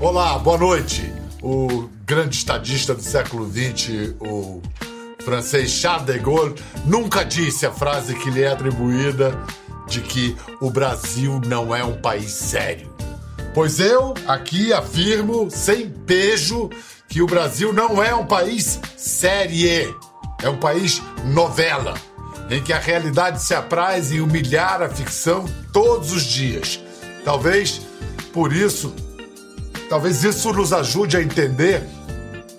Olá, boa noite. O grande estadista do século XX, o francês Charles de Gaulle, nunca disse a frase que lhe é atribuída de que o Brasil não é um país sério. Pois eu aqui afirmo, sem pejo, que o Brasil não é um país série, é um país novela, em que a realidade se apraz em humilhar a ficção todos os dias. Talvez por isso, talvez isso nos ajude a entender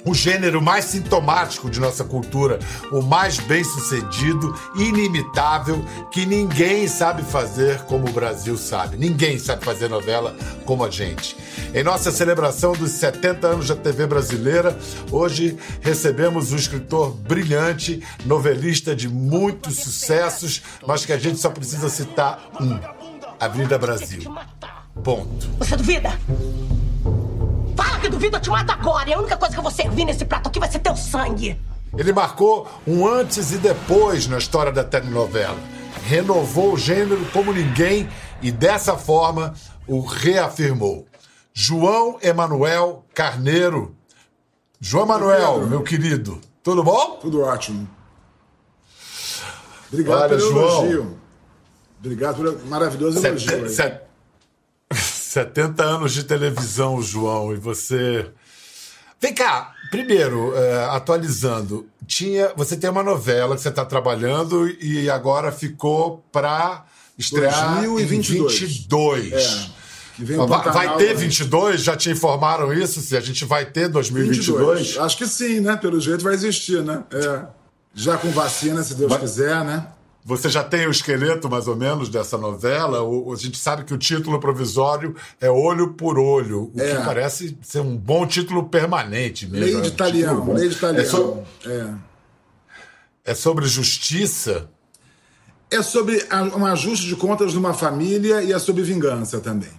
o gênero mais sintomático de nossa cultura, o mais bem-sucedido, inimitável, que ninguém sabe fazer como o Brasil sabe. Ninguém sabe fazer novela como a gente. Em nossa celebração dos 70 anos da TV brasileira, hoje recebemos um escritor brilhante, novelista de muitos sucessos, mas que a gente só precisa citar um: Avenida Brasil. Ponto. Você duvida? Fala que duvida, eu te mato agora. E a única coisa que eu vou servir nesse prato aqui vai ser teu sangue. Ele marcou um antes e depois na história da telenovela. Renovou o gênero como ninguém e dessa forma o reafirmou. João Emanuel Carneiro. João Emanuel, meu querido, tudo bom? Tudo ótimo. Obrigado Olha, pelo João. elogio. Obrigado pelo maravilhoso elogio. Set- 70 anos de televisão, João, e você. Vem cá, primeiro, é, atualizando, tinha, você tem uma novela que você está trabalhando e agora ficou para estrear 2022. em 22. É, vai, vai ter né? 22? Já te informaram isso? Se a gente vai ter 2022? Acho que sim, né? Pelo jeito vai existir, né? É. Já com vacina, se Deus Mas- quiser, né? Você já tem o esqueleto, mais ou menos, dessa novela? O- a gente sabe que o título provisório é Olho por Olho, o É. que parece ser um bom título permanente mesmo. Lei É um de título italiano, bom. lei de italiano. É, so- É. é sobre justiça? É sobre um ajuste de contas numa família e é sobre vingança também.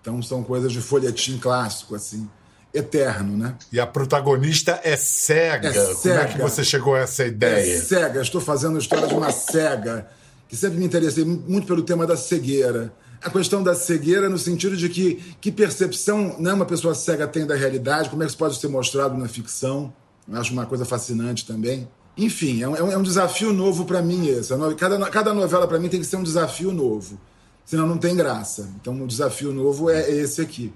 Então são coisas de folhetim clássico, assim, eterno, né? E a protagonista é cega. É Como é que você chegou a essa É ideia? cega, estou fazendo a história de uma cega, que sempre me interessei muito pelo tema da cegueira. A questão da cegueira no sentido de que, que percepção né, uma pessoa cega tem da realidade, como é que isso pode ser mostrado na ficção. Eu acho uma coisa fascinante também. Enfim, é um, é um- é um desafio novo para mim esse. Cada, cada novela para mim tem que ser um desafio novo, senão não tem graça. Então o desafio novo é esse aqui.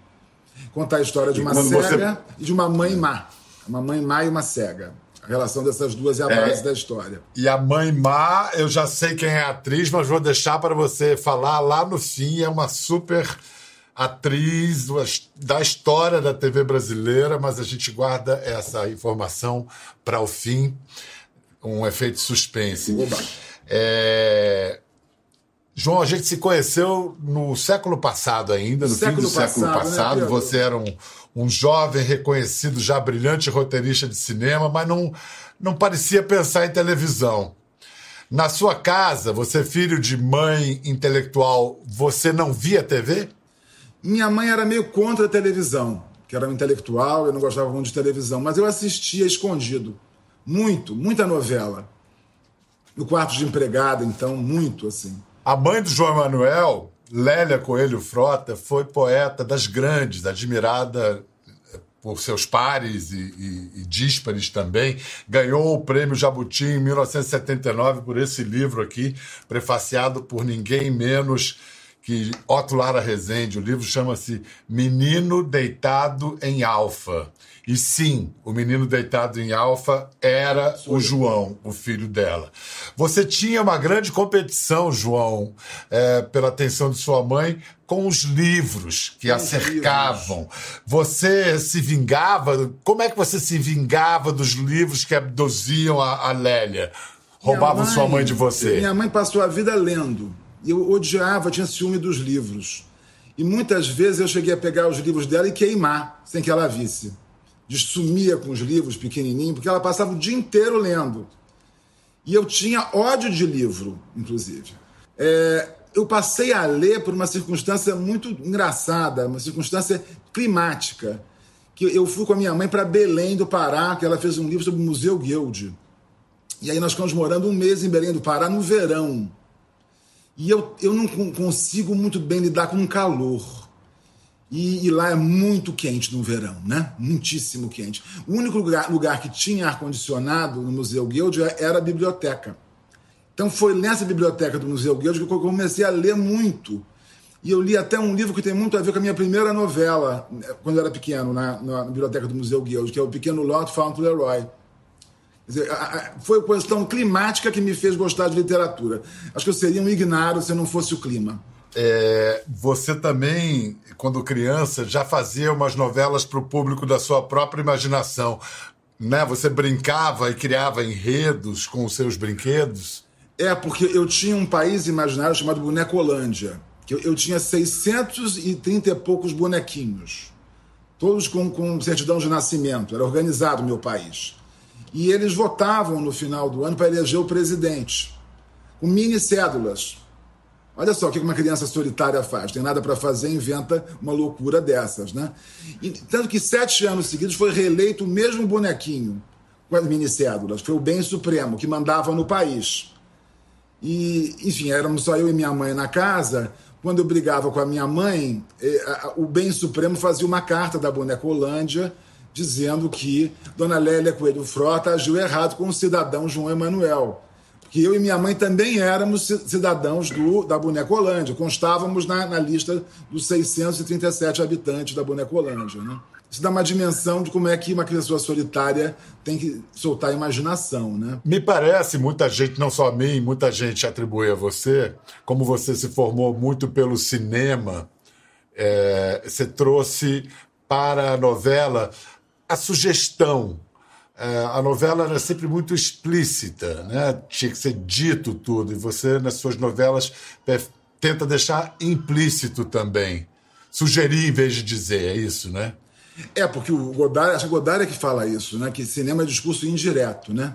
Contar a história de uma cega você- e de uma mãe má. Uma mãe má e uma cega. A relação dessas duas é a É. base da história. E a mãe má, eu já sei quem é a atriz, mas vou deixar para você falar lá no fim. É uma super atriz da história da TV brasileira, mas a gente guarda essa informação para o fim, um efeito suspense. É, João, a gente se conheceu no século passado ainda, no Século fim do século passado, né, passado. Pedro? Você era um, um jovem reconhecido, já brilhante roteirista de cinema, mas não, não parecia pensar em televisão. Na sua casa, você é filho de mãe intelectual, você não via TV? Minha mãe era meio contra a televisão, que era um intelectual, eu não gostava muito de televisão, mas eu assistia escondido. Muito, muita novela. No quarto de empregada, então, muito assim. A mãe do João Emanuel, Lélia Coelho Frota, foi poeta das grandes, admirada por seus pares e, e, e díspares também. Ganhou o prêmio Jabuti em 1979 por esse livro aqui, prefaciado por ninguém menos que Otto Lara Rezende. O livro chama-se Menino Deitado em Alfa. E sim, o menino deitado em Alfa era o João, o filho dela. Você tinha uma grande competição, João, é, pela atenção de sua mãe, com os livros que a os cercavam. Você se vingava? Como é que você se vingava dos livros que abduziam a, a Lélia? Roubavam Minha sua mãe de você? Minha mãe passou a vida lendo. Eu odiava, tinha ciúme dos livros. E muitas vezes eu cheguei a pegar os livros dela e queimar, sem que ela visse. Sumia com os livros pequenininhos, porque ela passava o dia inteiro lendo. E eu tinha ódio de livro, inclusive. É, eu passei a ler por uma circunstância muito engraçada, uma circunstância climática. Que eu fui com a minha mãe para Belém do Pará, que ela fez um livro sobre o Museu Guild. E aí nós ficamos morando um mês em Belém do Pará no verão. E eu, eu não consigo muito bem lidar com calor. E, e, lá é muito quente no verão, né? Muitíssimo quente. O único lugar, lugar que tinha ar-condicionado no Museu Guild era a biblioteca. Então foi nessa biblioteca do Museu Guild que eu comecei a ler muito. E eu li até um livro que tem muito a ver com a minha primeira novela, quando eu era pequeno, na, na biblioteca do Museu Guild, que é o Pequeno Lot Found Leroy. Dizer, foi a questão climática que me fez gostar de literatura. Acho que eu seria um ignaro se não fosse o clima. É, você também, quando criança, já fazia umas novelas para o público da sua própria imaginação. Né? Você brincava e criava enredos com os seus brinquedos? É, porque eu tinha um país imaginário chamado Bonecolândia. Que eu, eu tinha 630 e poucos bonequinhos. Todos com, com certidão de nascimento. Era organizado o meu país. E eles votavam no final do ano para eleger o presidente, com mini cédulas. Olha só o que uma criança solitária faz. Tem nada para fazer, inventa uma loucura dessas, né? E, tanto que sete anos seguidos foi reeleito o mesmo bonequinho com as mini cédulas. Foi o bem supremo que mandava no país. E, enfim, éramos só eu e minha mãe na casa. Quando eu brigava com a minha mãe, eh, o bem supremo fazia uma carta da Bonecolândia dizendo que Dona Lélia Coelho Frota agiu errado com o cidadão João Emanuel. Que eu e minha mãe também éramos cidadãos do, da Bonecolândia, constávamos na, na lista dos 637 habitantes da Bonecolândia. Né? Isso dá uma dimensão de como é que uma pessoa solitária tem que soltar a imaginação. Né? Me parece, muita gente, não só a mim, muita gente atribui a você, como você se formou muito pelo cinema, é, você trouxe para a novela a sugestão. É, a novela era sempre muito explícita, né? tinha que ser dito tudo, e você, nas suas novelas, é, tenta deixar implícito também. Sugerir em vez de dizer, é isso, né? É, porque o Godard, acho que Godard é que fala isso, né? Que cinema é discurso indireto, né?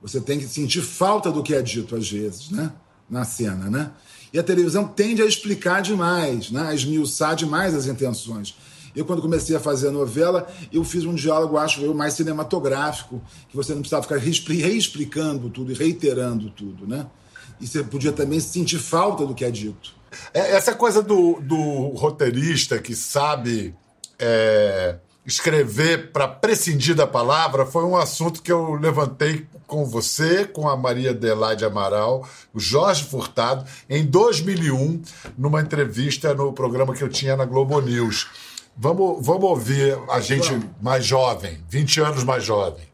Você tem que sentir falta do que é dito às vezes, né? Na cena, né? E a televisão tende a explicar demais, né? a esmiuçar demais as intenções. Eu, quando comecei a fazer a novela, eu fiz um diálogo, acho eu, mais cinematográfico, que você não precisava ficar reexplicando tudo e reiterando tudo, né? E você podia também sentir falta do que é dito. É, essa coisa do, do roteirista que sabe é, escrever para prescindir da palavra foi um assunto que eu levantei com você, com a Maria Adelaide Amaral, o Jorge Furtado, em 2001, numa entrevista no programa que eu tinha na Globo News. Vamos, vamos ouvir a gente vamos. mais jovem, 20 anos mais jovem.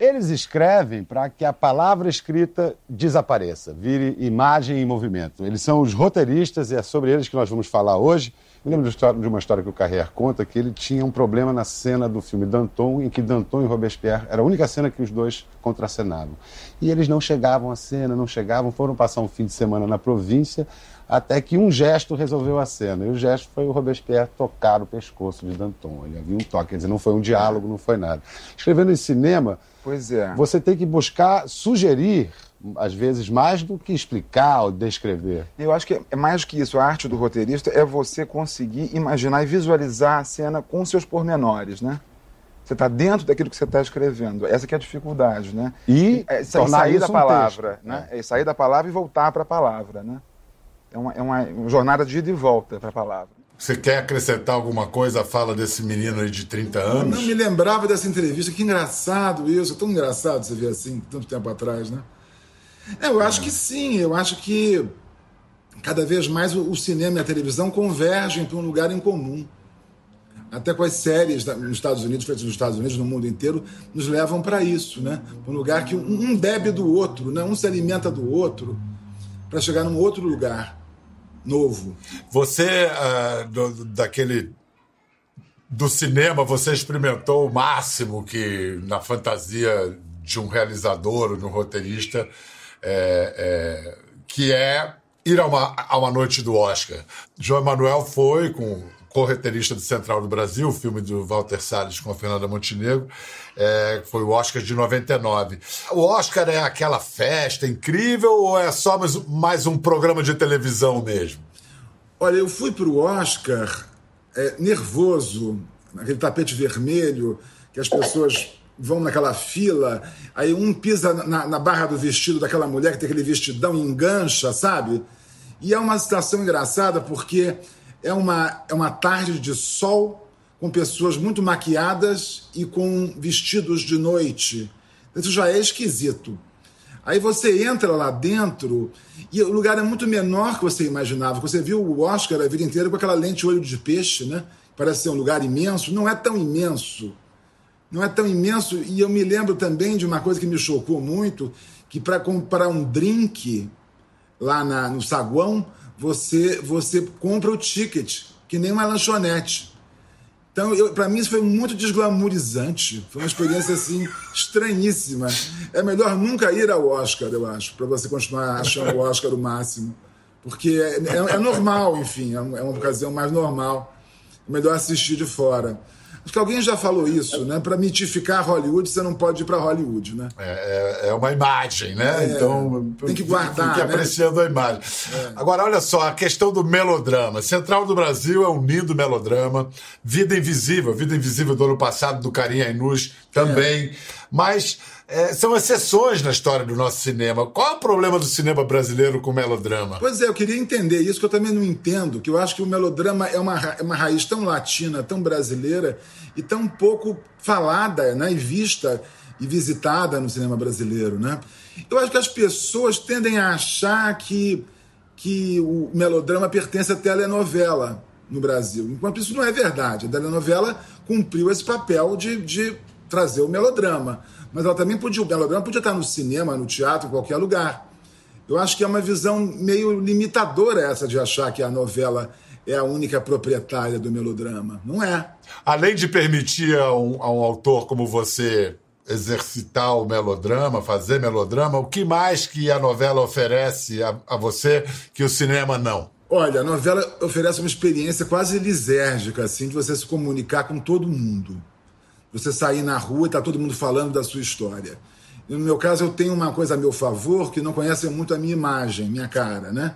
Eles escrevem para que a palavra escrita desapareça, vire imagem em movimento. Eles são os roteiristas e é sobre eles que nós vamos falar hoje. Eu lembro de uma história que o Carrier conta que ele tinha um problema na cena do filme Danton, em que Danton e Robespierre era a única cena que os dois contracenavam. E eles não chegavam à cena, não chegavam, foram passar um fim de semana na província até que um gesto resolveu a cena. E o gesto foi o Robespierre tocar o pescoço de Danton. Ele havia um toque, quer dizer, não foi um diálogo, não foi nada. Escrevendo em cinema, pois é. você tem que buscar sugerir, às vezes, mais do que explicar ou descrever. Eu acho que é mais do que isso. A arte do roteirista é você conseguir imaginar e visualizar a cena com seus pormenores, né? Você está dentro daquilo que você está escrevendo. Essa que é a dificuldade, né? E é, sair da palavra, um né? É. é sair da palavra e voltar para a palavra, né? É uma, é uma jornada de ida e volta para a palavra. Você quer acrescentar alguma coisa à fala desse menino aí de 30 anos? Eu não me lembrava dessa entrevista. Que engraçado isso. É tão engraçado você ver assim, tanto tempo atrás, né? É, eu acho que sim. Eu acho que cada vez mais o cinema e a televisão convergem para um lugar em comum. Até com as séries nos Estados Unidos, feitas nos Estados Unidos, no mundo inteiro, nos levam para isso, né? Um lugar que um bebe do outro, né? um se alimenta do outro, para chegar num outro lugar novo. Você, uh, do, daquele. Do cinema, você experimentou o máximo que na fantasia de um realizador, de um roteirista, é, é, que é ir a uma, a uma noite do Oscar. João Emanuel foi com correterista do Central do Brasil, filme do Walter Salles com a Fernanda Montenegro, é, foi o Oscar de 99. O Oscar é aquela festa incrível ou é só mais, mais um programa de televisão mesmo? Olha, eu fui para o Oscar é, nervoso, naquele tapete vermelho, que as pessoas vão naquela fila, aí um pisa na, na barra do vestido daquela mulher que tem aquele vestidão e engancha, sabe? E é uma situação engraçada porque é uma, é uma tarde de sol com pessoas muito maquiadas e com vestidos de noite. Isso já é esquisito. Aí você entra lá dentro e o lugar é muito menor que você imaginava. Você viu o Oscar a vida inteira com aquela lente olho de peixe, né? Parece ser um lugar imenso. Não é tão imenso. Não é tão imenso. E eu me lembro também de uma coisa que me chocou muito, que para comprar um drink lá na, no saguão, você, você compra o ticket, que nem uma lanchonete. Então, para mim, isso foi muito desglamorizante. Foi uma experiência, assim, estranhíssima. É melhor nunca ir ao Oscar, eu acho, para você continuar achando o Oscar o máximo. Porque é, é, é normal, enfim, é uma ocasião mais normal. É melhor assistir de fora. Acho que alguém já falou isso, né? Para mitificar Hollywood, você não pode ir para Hollywood, né? É, é, é, uma imagem, né? É, então tem que guardar. Fique né? apreciando a imagem. É. Agora, olha só, a questão do melodrama. Central do Brasil é um lindo melodrama. Vida Invisível, Vida Invisível do ano passado, do Carinha Inus também. É. Mas é, são exceções na história do nosso cinema. Qual é o problema do cinema brasileiro com o melodrama? Pois é, eu queria entender isso, que eu também não entendo, que eu acho que o melodrama é uma, é uma raiz tão latina, tão brasileira, e tão pouco falada né, e vista e visitada no cinema brasileiro. Né? Eu acho que as pessoas tendem a achar que, que o melodrama pertence à telenovela no Brasil, enquanto isso não é verdade. A telenovela cumpriu esse papel de, de trazer o melodrama mas ela também podia, o melodrama podia estar no cinema, no teatro, em qualquer lugar. Eu acho que é uma visão meio limitadora essa de achar que a novela é a única proprietária do melodrama. Não é. Além de permitir a um, a um autor como você exercitar o melodrama, fazer melodrama, o que mais que a novela oferece a, a você que o cinema não? Olha, a novela oferece uma experiência quase lisérgica, assim, de você se comunicar com todo mundo. Você sair na rua e tá todo mundo falando da sua história. E no meu caso, eu tenho uma coisa a meu favor que não conhecem muito a minha imagem, minha cara, né?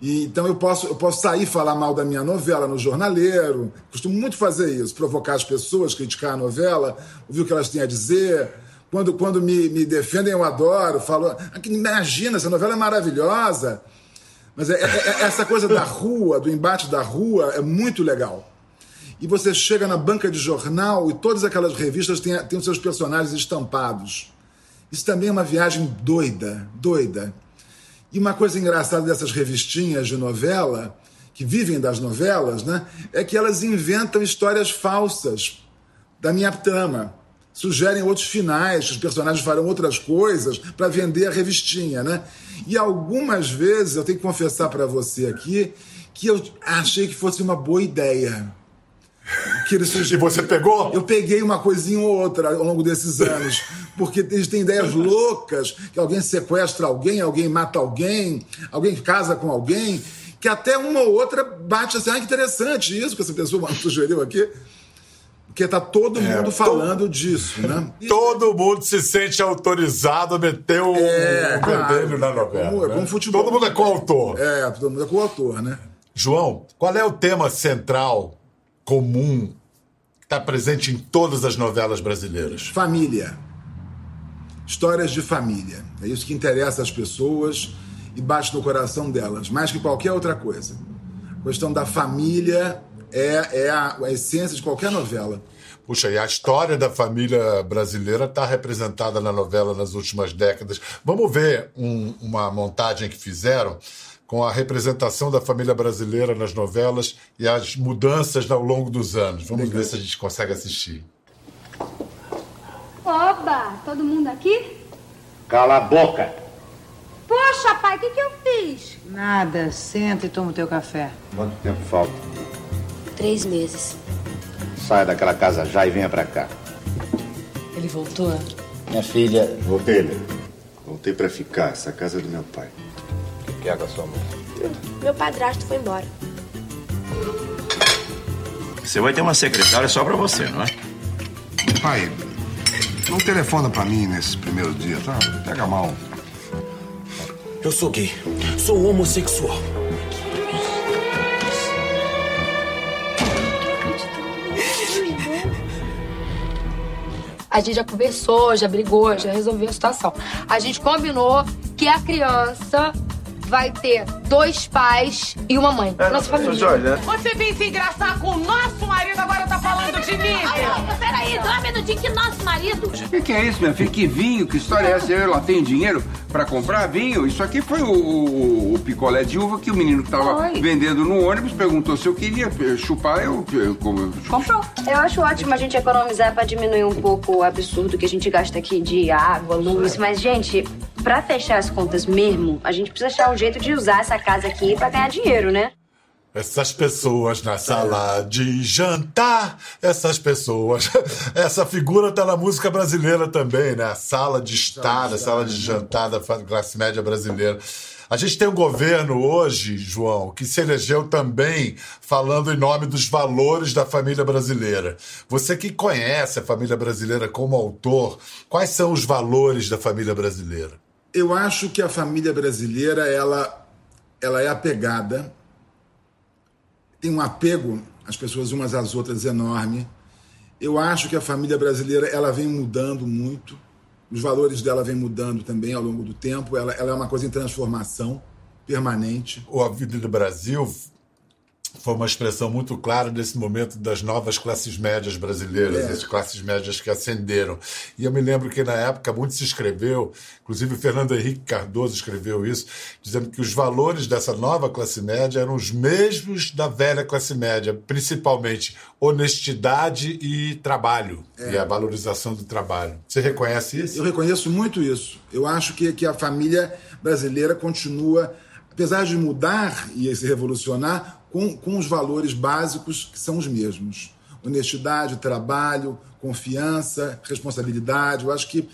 E, então eu posso, eu posso sair falar mal da minha novela no jornaleiro. Costumo muito fazer isso, provocar as pessoas, criticar a novela, ouvir o que elas têm a dizer. Quando, quando me, me defendem, eu adoro. Falo, imagina, essa novela é maravilhosa. Mas é, é, é, essa coisa da rua, do embate da rua, é muito legal e você chega na banca de jornal e todas aquelas revistas têm, têm os seus personagens estampados. Isso também é uma viagem doida, doida. E uma coisa engraçada dessas revistinhas de novela, que vivem das novelas, né, é que elas inventam histórias falsas da minha trama. Sugerem outros finais, os personagens farão outras coisas para vender a revistinha, né? E algumas vezes, eu tenho que confessar para você aqui, que eu achei que fosse uma boa ideia que eles... E você pegou? Eu peguei uma coisinha ou outra ao longo desses anos. Porque eles têm ideias loucas, que alguém sequestra alguém, alguém mata alguém, alguém casa com alguém, que até uma ou outra bate assim, ah, que interessante isso que essa pessoa sugeriu aqui. Porque tá todo é, mundo é, falando todo, disso, né? Todo mundo se sente autorizado a meter o, é, o claro, na novela. Como, né? como futebol. Todo mundo é coautor. É, todo mundo é coautor, né? João, qual é o tema central comum que está presente em todas as novelas brasileiras? Família. Histórias de família. É isso que interessa às pessoas e bate no coração delas, mais que qualquer outra coisa. A questão da família é, é a, a essência de qualquer novela. Puxa, e a história da família brasileira está representada na novela nas últimas décadas. Vamos ver um, uma montagem que fizeram com a representação da família brasileira nas novelas e as mudanças ao longo dos anos. Vamos Legal. ver se a gente consegue assistir. Oba! Todo mundo aqui? Cala a boca! Poxa, pai, o que, que eu fiz? Nada. Senta e toma o teu café. Quanto tempo falta? Três meses. Saia daquela casa já e venha pra cá. Ele voltou? Minha filha. Voltei, né? Voltei pra ficar. Essa casa é do meu pai que é com a sua mãe? Meu padrasto foi embora. Você vai ter uma secretária só pra você, não é? Pai, não telefona pra mim nesses primeiros dias, tá? Pega mal. Eu sou gay. Sou homossexual. A gente já conversou, já brigou, já resolveu a situação. A gente combinou que a criança vai ter dois pais e uma mãe. Nossa família. Você vem se engraçar com o nosso marido, agora tá falando de mim. Peraí, dá um minutinho que nosso marido. O que, que é isso, minha filha? Que vinho? Que história é essa? Ela tem dinheiro pra comprar vinho? Isso aqui foi o, o- o picolé de uva que o menino que tava Oi. vendendo no ônibus perguntou se eu queria chupar. Eu, eu, como- Comprou. Eu acho ótimo a gente economizar pra diminuir um pouco o absurdo que a gente gasta aqui de água, luz. Mas, gente, pra fechar as contas mesmo, a gente precisa achar um jeito de usar essa casa aqui pra ganhar dinheiro, né? Essas pessoas na sala de jantar, essas pessoas. Essa figura tá na música brasileira também, né? A sala de estar, a sala de jantar da classe média brasileira. A gente tem um governo hoje, João, que se elegeu também falando em nome dos valores da família brasileira. Você que conhece a família brasileira como autor, quais são os valores da família brasileira? Eu acho que a família brasileira ela, ela é apegada, tem um apego às pessoas umas às outras enorme. Eu acho que a família brasileira ela vem mudando muito, os valores dela vêm mudando também ao longo do tempo. Ela, ela é uma coisa em transformação permanente. O Avenida Brasil foi uma expressão muito clara desse momento das novas classes médias brasileiras, É. as classes médias que ascenderam. E eu me lembro que na época muito se escreveu, inclusive o Fernando Henrique Cardoso escreveu isso, dizendo que os valores dessa nova classe média eram os mesmos da velha classe média, principalmente honestidade e trabalho, É. e a valorização do trabalho. Você reconhece isso? Eu reconheço muito isso. Eu acho que, que a família brasileira continua, apesar de mudar e se revolucionar, com, com os valores básicos que são os mesmos. Honestidade, trabalho, confiança, responsabilidade. Eu acho que,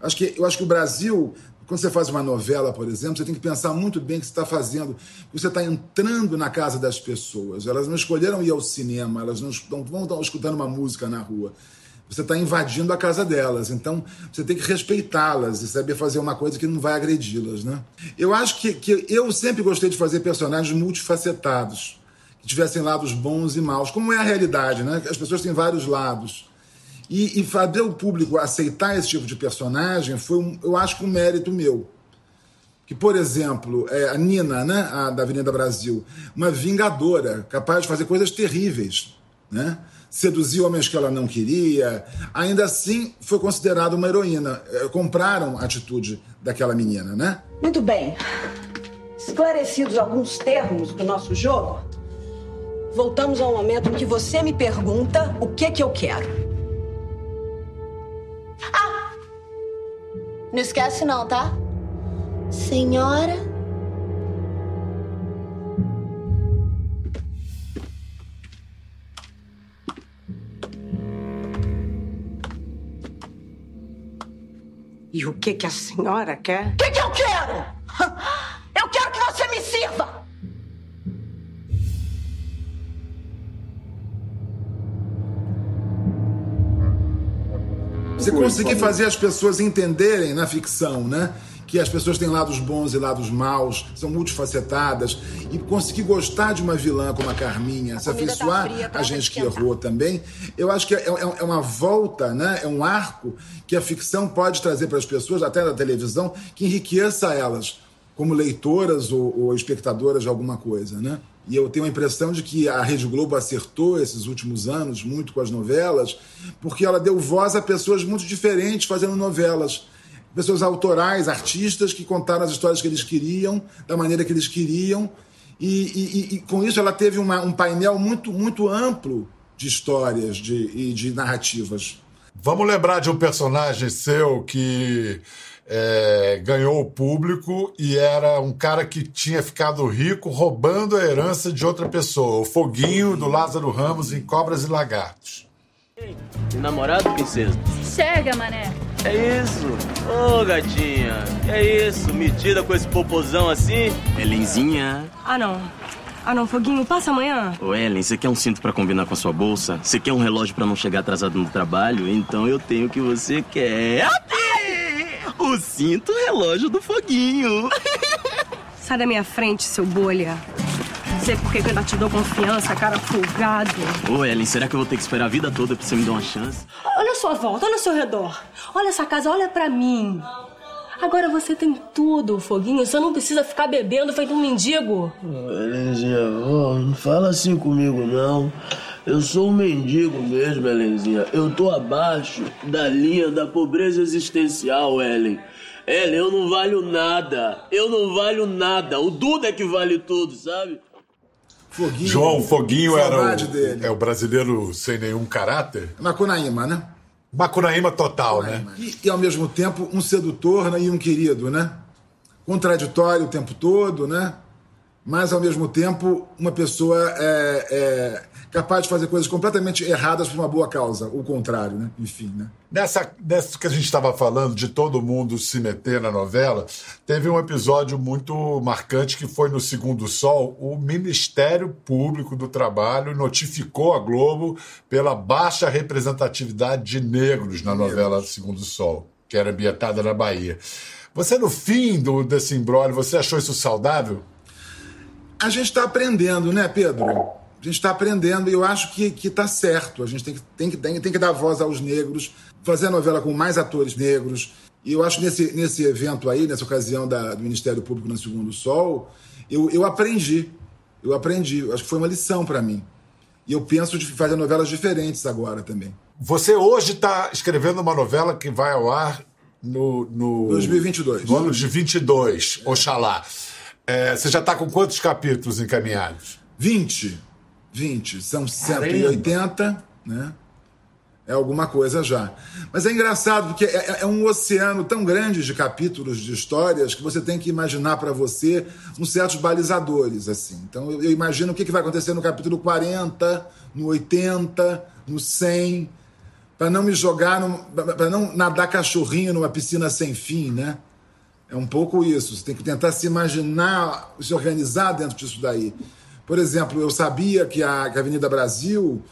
acho que, eu acho que o Brasil, quando você faz uma novela, por exemplo, você tem que pensar muito bem o que você está fazendo. Você está entrando na casa das pessoas. Elas não escolheram ir ao cinema, elas não, não vão estar escutando uma música na rua você está invadindo a casa delas. Então, você tem que respeitá-las e saber fazer uma coisa que não vai agredi-las, né? Eu acho que, que eu sempre gostei de fazer personagens multifacetados, que tivessem lados bons e maus, como é a realidade, né? As pessoas têm vários lados. E, e fazer o público aceitar esse tipo de personagem foi, um, eu acho, um mérito meu. Que, por exemplo, é, a Nina, né, a da Avenida Brasil, uma vingadora, capaz de fazer coisas terríveis, né? Seduzir homens que ela não queria, ainda assim foi considerada uma heroína. É, Compraram a atitude daquela menina, né? Muito bem. Esclarecidos alguns termos do nosso jogo, voltamos ao momento em que você me pergunta o que que eu quero. Não esquece não, tá? Senhora. E o que que a senhora quer? O que que eu quero? Eu quero que você me sirva! Você conseguir fazer as pessoas entenderem na ficção, né? Que as pessoas têm lados bons e lados maus, são multifacetadas, e conseguir gostar de uma vilã como a Carminha, se comida tá afeiçoar fria, a gente que errou também, eu acho que é, é- é uma volta, né? É um arco que a ficção pode trazer para as pessoas, até da televisão, que enriqueça elas como leitoras ou, ou espectadoras de alguma coisa, né? E eu tenho a impressão de que a Rede Globo acertou esses últimos anos muito com as novelas, porque ela deu voz a pessoas muito diferentes fazendo novelas. Pessoas autorais, artistas que contaram as histórias que eles queriam, da maneira que eles queriam. E, e- e- com isso ela teve uma- um painel muito, muito amplo de histórias de, e de narrativas. Vamos lembrar de um personagem seu que é, ganhou o público e era um cara que tinha ficado rico roubando a herança de outra pessoa. O Foguinho do Lázaro Ramos em Cobras e Lagartos. Tem namorado, princesa? Chega, mané. É isso? Ô, gatinha. Que é isso? Metida com esse popozão assim? Helenzinha. Ah, não. Ah, não, Foguinho, passa amanhã. Ô, Ellen, você quer um cinto pra combinar com a sua bolsa? Você quer um relógio pra não chegar atrasado no trabalho? Então eu tenho o que você quer. Aqui! O cinto relógio do Foguinho. Sai da minha frente, seu bolha. Não sei por que eu ainda te dou confiança, cara folgado. Ô, Ellen, será que eu vou ter que esperar a vida toda pra você me dar uma chance? Olha a sua volta, olha ao seu redor. Olha essa casa, olha pra mim. Agora você tem tudo, Foguinho. Você não precisa ficar bebendo feito um mendigo. Helenzinha, oh, não fala assim comigo, não. Eu sou um mendigo mesmo, Helenzinha. Eu tô abaixo da linha da pobreza existencial, Helen. Helen, eu não valho nada. Eu não valho nada. O Duda é que vale tudo, sabe? Foguinho. João Foguinho era o, dele. é o brasileiro sem nenhum caráter? Macunaíma, né? Macunaíma total, né? E, e, ao mesmo tempo um sedutor né, e um querido, né? Contraditório o tempo todo, né? Mas ao mesmo tempo uma pessoa é, é, capaz de fazer coisas completamente erradas por uma boa causa, o contrário, né? Enfim, né? Nessa, nessa que a gente estava falando de todo mundo se meter na novela, teve um episódio muito marcante que foi no Segundo Sol. O Ministério Público do Trabalho notificou a Globo pela baixa representatividade de negros na novela Segundo Sol, que era ambientada na Bahia. Você, no fim do, desse embrólio, você achou isso saudável? A gente está aprendendo, né, Pedro? A gente está aprendendo e eu acho que está certo. A gente tem que, tem, que, tem, tem que dar voz aos negros, fazer a novela com mais atores negros. E eu acho que nesse, nesse evento aí, nessa ocasião da, do Ministério Público no Segundo Sol, eu, eu aprendi. Eu aprendi. Eu acho que foi uma lição para mim. E eu penso de fazer novelas diferentes agora também. Você hoje está escrevendo uma novela que vai ao ar no. no 2022. No ano de 22, Oxalá. É, você já está com quantos capítulos encaminhados? 20. 20. São 180, né? É alguma coisa já. Mas é engraçado, porque é, é, um oceano tão grande de capítulos, de histórias, que você tem que imaginar para você uns certos balizadores, assim. Então eu, eu imagino o que, que vai acontecer no capítulo 40, no 80, no 100, para não me jogar, para não nadar cachorrinho numa piscina sem fim, né? É um pouco isso. Você tem que tentar se imaginar, se organizar dentro disso daí. Por exemplo, eu sabia que a, Avenida Brasil,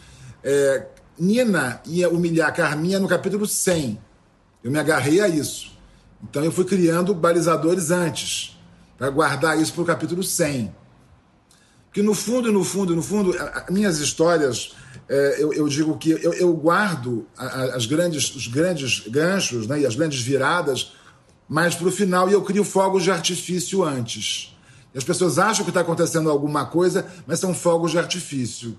é, Nina ia humilhar Carminha no capítulo 100. Eu me agarrei a isso. Então eu fui criando balizadores antes, para guardar isso para o capítulo 100. Porque no fundo, no fundo, no fundo, minhas histórias, é, eu, eu, digo que eu, eu guardo a, as grandes, os grandes ganchos né, e as grandes viradas mais para o final e eu crio fogos de artifício antes. E as pessoas acham que está acontecendo alguma coisa, mas são fogos de artifício.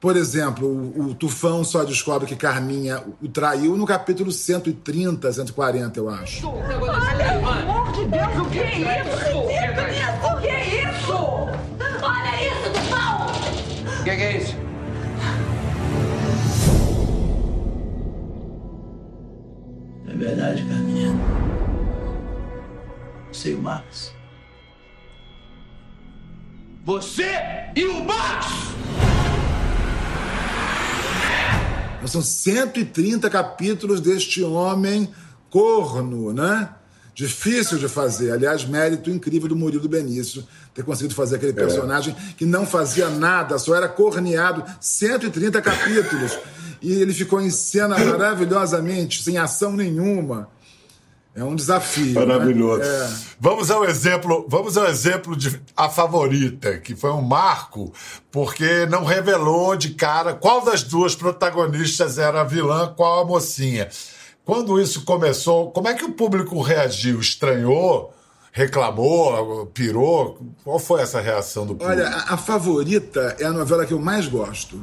Por exemplo, o, o, Tufão só descobre que Carminha o traiu no capítulo 130, 140, eu acho. Pelo amor de Deus, o que é isso? O que é isso? Olha isso, Tufão! O que, que é isso? É verdade, Carminha. Você e o Max. Você e o Max! São 130 capítulos deste homem corno, né? Difícil de fazer. Aliás, mérito incrível do Murilo Benício ter conseguido fazer aquele personagem é. que não fazia nada, só era corneado. 130 capítulos. E ele ficou em cena maravilhosamente, sem ação nenhuma. É um desafio. Maravilhoso. Né? É. Vamos ao exemplo, vamos ao exemplo de A Favorita, que foi um marco, porque não revelou de cara qual das duas protagonistas era a vilã, qual a mocinha. Quando isso começou, como é que o público reagiu? Estranhou? Reclamou? Pirou? Qual foi essa reação do público? Olha, a, a Favorita é a novela que eu mais gosto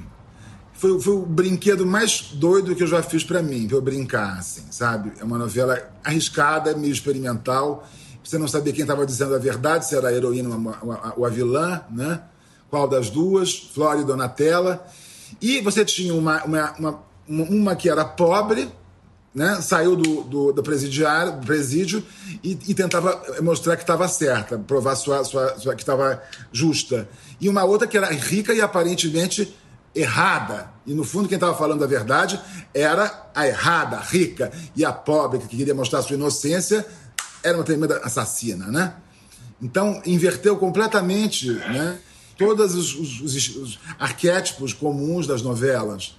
foi, foi, o brinquedo mais doido que eu já fiz para mim, pra eu brincar, assim, sabe? É uma novela arriscada, meio experimental. Você não sabia quem estava dizendo a verdade, se era a heroína ou a, a, vilã, né? Qual das duas, Flora e Donatella. E você tinha uma, uma, uma, uma que era pobre, né? saiu do, do, do presidiário, do presídio e, e tentava mostrar que estava certa, provar sua, sua, sua que estava justa. E uma outra que era rica e aparentemente errada. E no fundo, quem estava falando a verdade era a errada, a rica. E a pobre, que queria mostrar sua inocência, era uma tremenda assassina, né? Então, inverteu completamente né, todos os, os, os, os arquétipos comuns das novelas.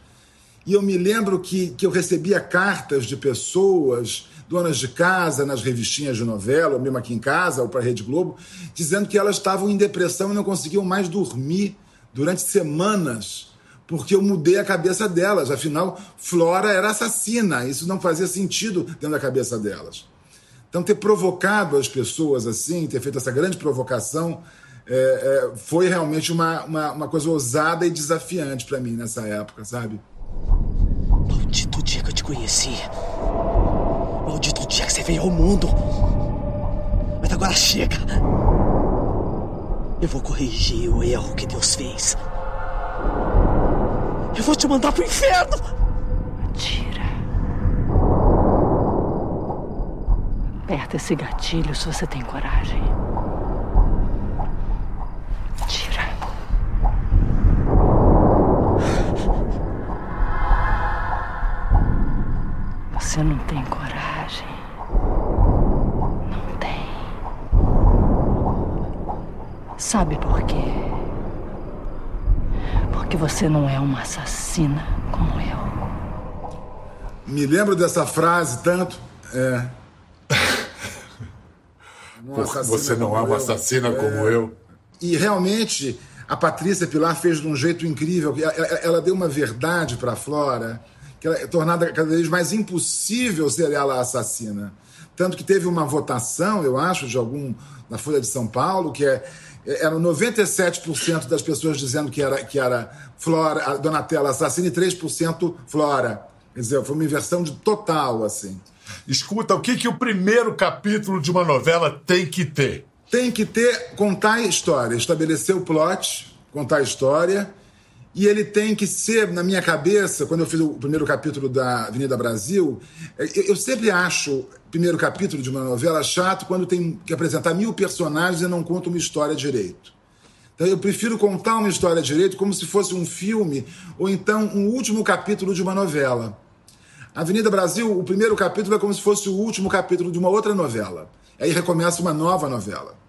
E eu me lembro que, que eu recebia cartas de pessoas, donas de casa, nas revistinhas de novela, ou mesmo aqui em casa, ou para a Rede Globo, dizendo que elas estavam em depressão e não conseguiam mais dormir durante semanas porque eu mudei a cabeça delas. Afinal, Flora era assassina. Isso não fazia sentido dentro da cabeça delas. Então, ter provocado as pessoas assim, ter feito essa grande provocação, é, é, foi realmente uma, uma, uma coisa ousada e desafiante para mim nessa época, sabe? Maldito dia que eu te conheci. Maldito dia que você veio ao mundo. Mas agora chega. Eu vou corrigir o erro que Deus fez. Eu vou te mandar pro inferno. Tira. Aperta esse gatilho se você tem coragem. Tira. Você não tem coragem. Não tem. Sabe por quê? Porque você não é uma assassina como eu. Me lembro dessa frase tanto. É. Você não é uma assassina como eu. E realmente a Patrícia Pilar fez de um jeito incrível. Ela, ela- ela deu uma verdade para a Flora que ela é tornada cada vez mais impossível ser ela a assassina. Tanto que teve uma votação, eu acho, de algum na Folha de São Paulo, que é eram 97% das pessoas dizendo que era, que era Flora, Donatella assassina e 3% Flora. Quer dizer, foi uma inversão de total, assim. Escuta, o que, que o primeiro capítulo de uma novela tem que ter? Tem que ter, contar a história, estabelecer o plot, contar a história. E ele tem que ser, na minha cabeça, quando eu fiz o primeiro capítulo da Avenida Brasil, eu, eu sempre acho o primeiro capítulo de uma novela chato quando tem que apresentar mil personagens e não conta uma história direito. Então eu prefiro contar uma história direito como se fosse um filme ou então um último capítulo de uma novela. Avenida Brasil, o primeiro capítulo é como se fosse o último capítulo de uma outra novela. Aí recomeça uma nova novela.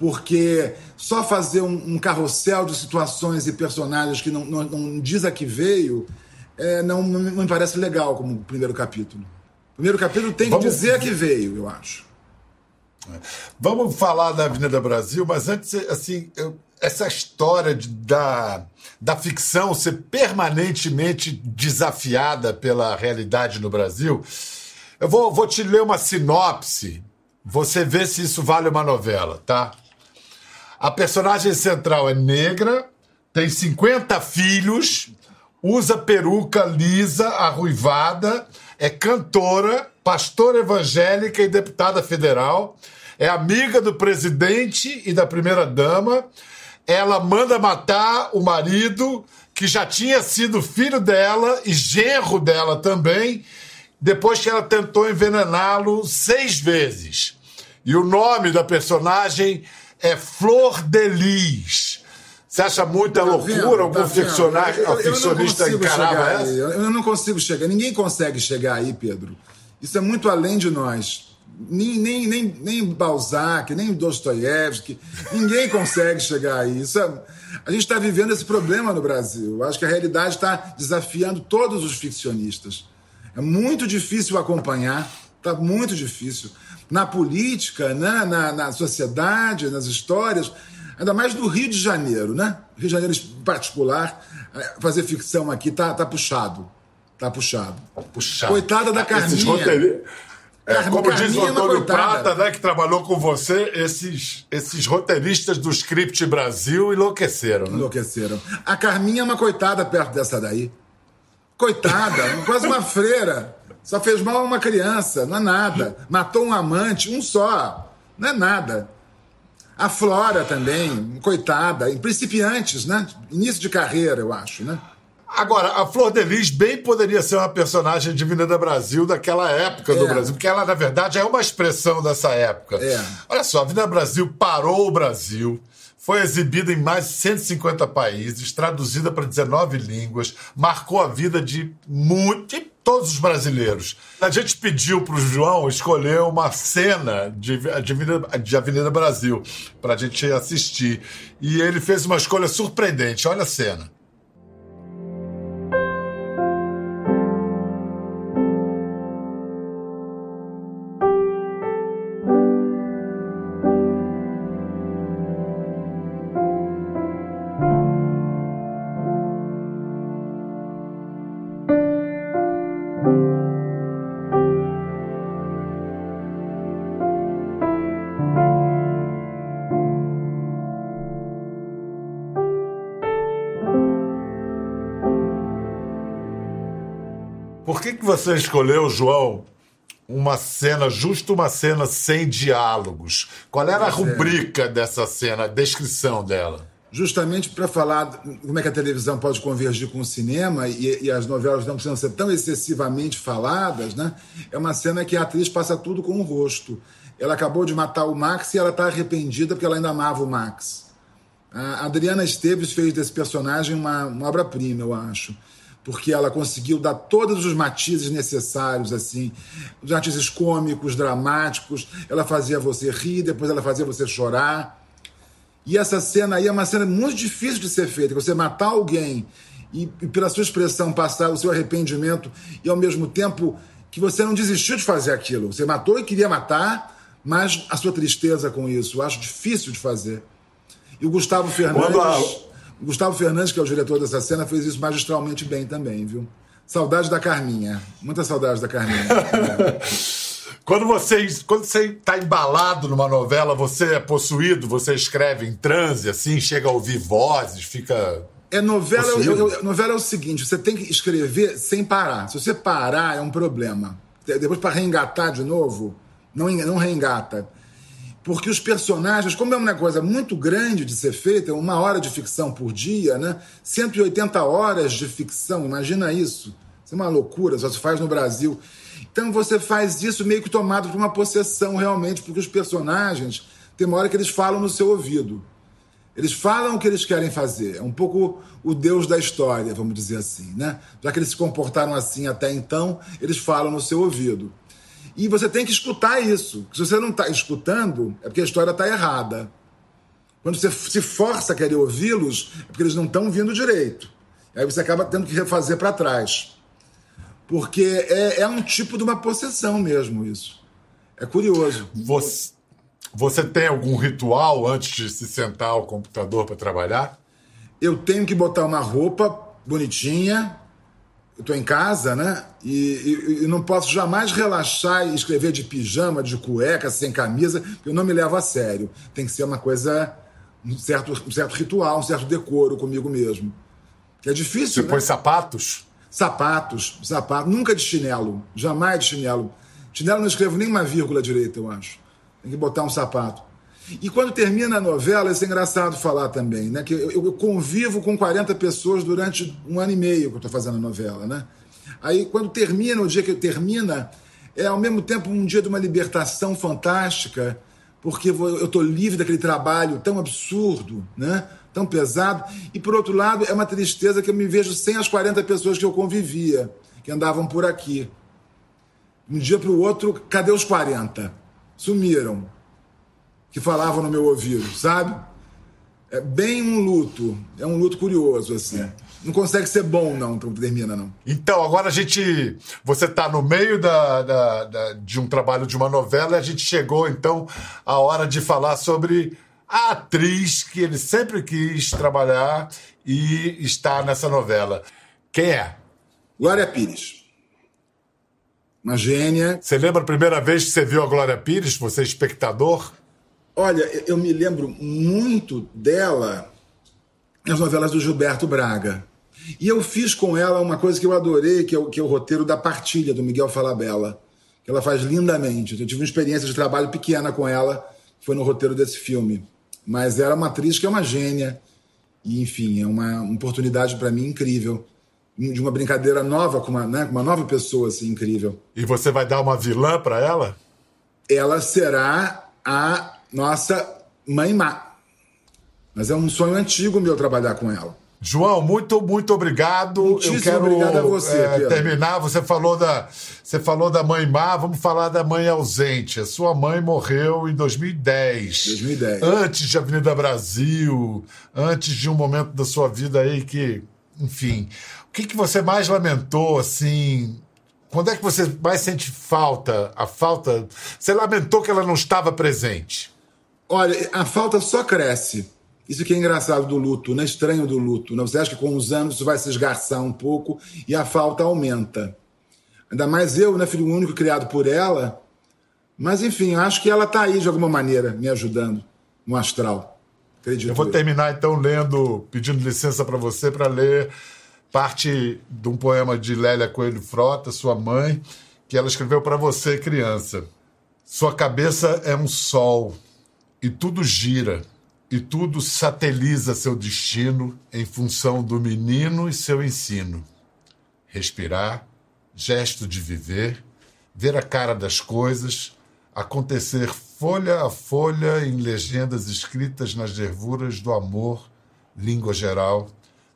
Porque só fazer um, um carrossel de situações e personagens que não, não, não diz a que veio é, não, não me parece legal como o primeiro capítulo. O primeiro capítulo tem que Vamos- dizer a que veio, eu acho. Vamos falar da Avenida Brasil, mas antes, assim, eu- essa história de- da, da ficção ser permanentemente desafiada pela realidade no Brasil, eu vou, vou te ler uma sinopse, você vê se isso vale uma novela, tá? A personagem central é negra, tem 50 filhos, usa peruca lisa, arruivada, é cantora, pastora evangélica e deputada federal, é amiga do presidente e da primeira-dama. Ela manda matar o marido, que já tinha sido filho dela e genro dela também, depois que ela tentou envenená-lo seis vezes. E o nome da personagem é Flor de Lis. Você acha muita loucura algum Tá vendo? ficcionar- Eu- eu- eu ficcionista encarava essa? aí. Eu não consigo chegar. Ninguém consegue chegar aí, Pedro. Isso é muito além de nós. Nem, nem, nem, nem Balzac, nem Dostoiévski. Ninguém consegue chegar aí. Isso é- a gente está vivendo esse problema no Brasil. Acho que a realidade está desafiando todos os ficcionistas. É muito difícil acompanhar. Está muito difícil. Na política, né? na, na sociedade, nas histórias. Ainda mais do Rio de Janeiro, né? Rio de Janeiro em particular, eh, fazer ficção aqui tá, tá puxado. Tá puxado. Puxado. Coitada da Esses Carminha. roteiri- É, como diz o é Antônio. Prata, né, que trabalhou com você, esses, esses roteiristas do Script Brasil enlouqueceram. Né? Enlouqueceram. A Carminha é uma coitada perto dessa daí. Coitada, quase uma freira. Só fez mal a uma criança, não é nada. Matou um amante, um só. Não é nada. A Flora também, coitada, em principiantes, né? Início de carreira, eu acho, né? Agora, a Flor de Lis bem poderia ser uma personagem de Avenida Brasil daquela época do É. Brasil, porque ela, na verdade, é uma expressão dessa época. É. Olha só, a Avenida Brasil parou o Brasil, foi exibida em mais de 150 países, traduzida para 19 línguas, marcou a vida de, mu- de todos os brasileiros. A gente pediu para o João escolher uma cena de, Avenida, de Avenida Brasil para a gente assistir. E ele fez uma escolha surpreendente. Olha a cena. Você escolheu, João, uma cena, justo uma cena sem diálogos? Qual era a rubrica dessa cena, a descrição dela? justamente para falar como é que a televisão pode convergir com o cinema e, e as novelas não precisam ser tão excessivamente faladas, né? É uma cena que a atriz passa tudo com o rosto. Ela acabou de matar o Max e ela está arrependida porque ela ainda amava o Max. A Adriana Esteves fez desse personagem uma, uma obra-prima, eu acho. Porque ela conseguiu dar todos os matizes necessários, assim, os matizes cômicos, dramáticos. Ela fazia você rir, depois ela fazia você chorar. E essa cena aí é uma cena muito difícil de ser feita. Você matar alguém e, e, pela sua expressão, passar o seu arrependimento e, ao mesmo tempo, que você não desistiu de fazer aquilo. Você matou e queria matar, mas a sua tristeza com isso. Eu acho difícil de fazer. E o Gustavo Fernandes. Gustavo Fernandes, que é o diretor dessa cena, fez isso magistralmente bem também, viu? Saudade da Carminha. Muita saudade da Carminha. Quando você quando você está embalado numa novela, você é possuído, você escreve em transe, assim, chega a ouvir vozes, fica. É novela, eu- eu- novela é o seguinte: você tem que escrever sem parar. Se você parar, é um problema. De- Depois, para reengatar de novo, não, não reengata. Porque os personagens, como é uma coisa muito grande de ser feita, uma hora de ficção por dia, né? 180 horas de ficção, imagina isso. Isso é uma loucura, só se faz no Brasil. Então você faz isso meio que tomado por uma possessão realmente, porque os personagens, tem uma hora que eles falam no seu ouvido. Eles falam o que eles querem fazer. É um pouco o deus da história, vamos dizer assim, né? Já que eles se comportaram assim até então, eles falam no seu ouvido. E você tem que escutar isso. Se você não está escutando, é porque a história está errada. Quando você se força a querer ouvi-los, é porque eles não estão vindo direito. Aí você acaba tendo que refazer para trás. Porque é, é um tipo de uma possessão mesmo isso. É curioso. Você, você tem algum ritual antes de se sentar ao computador para trabalhar? eu tenho que botar uma roupa bonitinha. Eu tô em casa, né? E, e- e não posso jamais relaxar e escrever de pijama, de cueca, sem camisa, eu não me levo a sério. Tem que ser uma coisa, um certo, um certo ritual, um certo decoro comigo mesmo. Que é difícil, Você né? põe sapatos? Sapatos, sapatos, nunca de chinelo, jamais de chinelo. Chinelo não escrevo nem uma vírgula direita, eu acho. Tem que botar um sapato. E quando termina a novela, isso é engraçado falar também, né? Que eu, eu convivo com 40 pessoas durante um ano e meio que eu estou fazendo a novela, né? Aí quando termina, o dia que termina, é ao mesmo tempo um dia de uma libertação fantástica, porque eu estou livre daquele trabalho tão absurdo, né? tão pesado. E por outro lado, é uma tristeza que eu me vejo sem as 40 pessoas que eu convivia, que andavam por aqui. Um dia para o outro, cadê os 40? Sumiram. Que falavam no meu ouvido, sabe? É bem um luto. É um luto curioso, assim. Não consegue ser bom, não, quando termina, não. Então, agora a gente. Você está no meio da, da- da- de um trabalho de uma novela e a gente chegou, então, a hora de falar sobre a atriz que ele sempre quis trabalhar e está nessa novela. Quem é? Glória Pires. Uma gênia. Você lembra a primeira vez que você viu a Glória Pires, você espectador? Olha, eu me lembro muito dela nas novelas do Gilberto Braga. E eu fiz com ela uma coisa que eu adorei, que é o, que é o roteiro da Partilha, do Miguel Falabella, que ela faz lindamente. Eu tive uma experiência de trabalho pequena com ela, que foi no roteiro desse filme. Mas era uma atriz que é uma gênia. E, enfim, é uma oportunidade para mim incrível. De uma brincadeira nova com uma, né, com uma nova pessoa assim, incrível. E você vai dar uma vilã para ela? ela será a nossa mãe má. Mas é um sonho antigo meu trabalhar com ela. João, muito, muito obrigado. Muitíssimo Eu quero obrigado a você, Pedro. terminar. Você falou, da, você falou da mãe má, vamos falar da mãe ausente. A sua mãe morreu em 2010. 2010. Antes de Avenida Brasil, antes de um momento da sua vida aí que, enfim. O que, que você mais lamentou, assim? Quando é que você mais sente falta? A falta. Você lamentou que ela não estava presente? Olha, a falta só cresce. Isso que é engraçado do luto, né? Estranho do luto. Né? Você acha que com os anos isso vai se esgarçar um pouco e a falta aumenta. Ainda mais eu, né? Filho único criado por ela. Mas enfim, acho que ela está aí de alguma maneira me ajudando no astral. Acredito. Eu vou terminar então lendo, pedindo licença para você para ler parte de um poema de Lélia Coelho Frota, sua mãe, que ela escreveu para você, criança. Sua cabeça é um sol e tudo gira e tudo sateliza seu destino em função do menino e seu ensino. Respirar, gesto de viver, ver a cara das coisas, acontecer folha a folha em legendas escritas nas nervuras do amor, língua geral,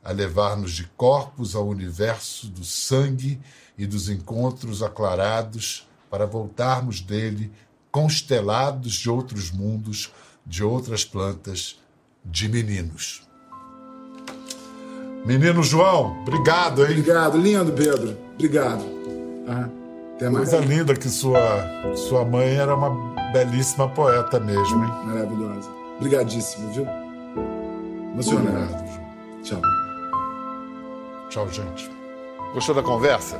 a levar-nos de corpos ao universo do sangue e dos encontros aclarados para voltarmos dele constelados de outros mundos, de outras plantas, de meninos. Menino João, obrigado, hein? Obrigado, lindo, Pedro. Obrigado. Ah, até mais. Coisa linda que sua, sua mãe era uma belíssima poeta mesmo, hein? Maravilhosa. Obrigadíssimo, viu? Emocionado. Obrigado, Tchau. Tchau, gente. Gostou da conversa?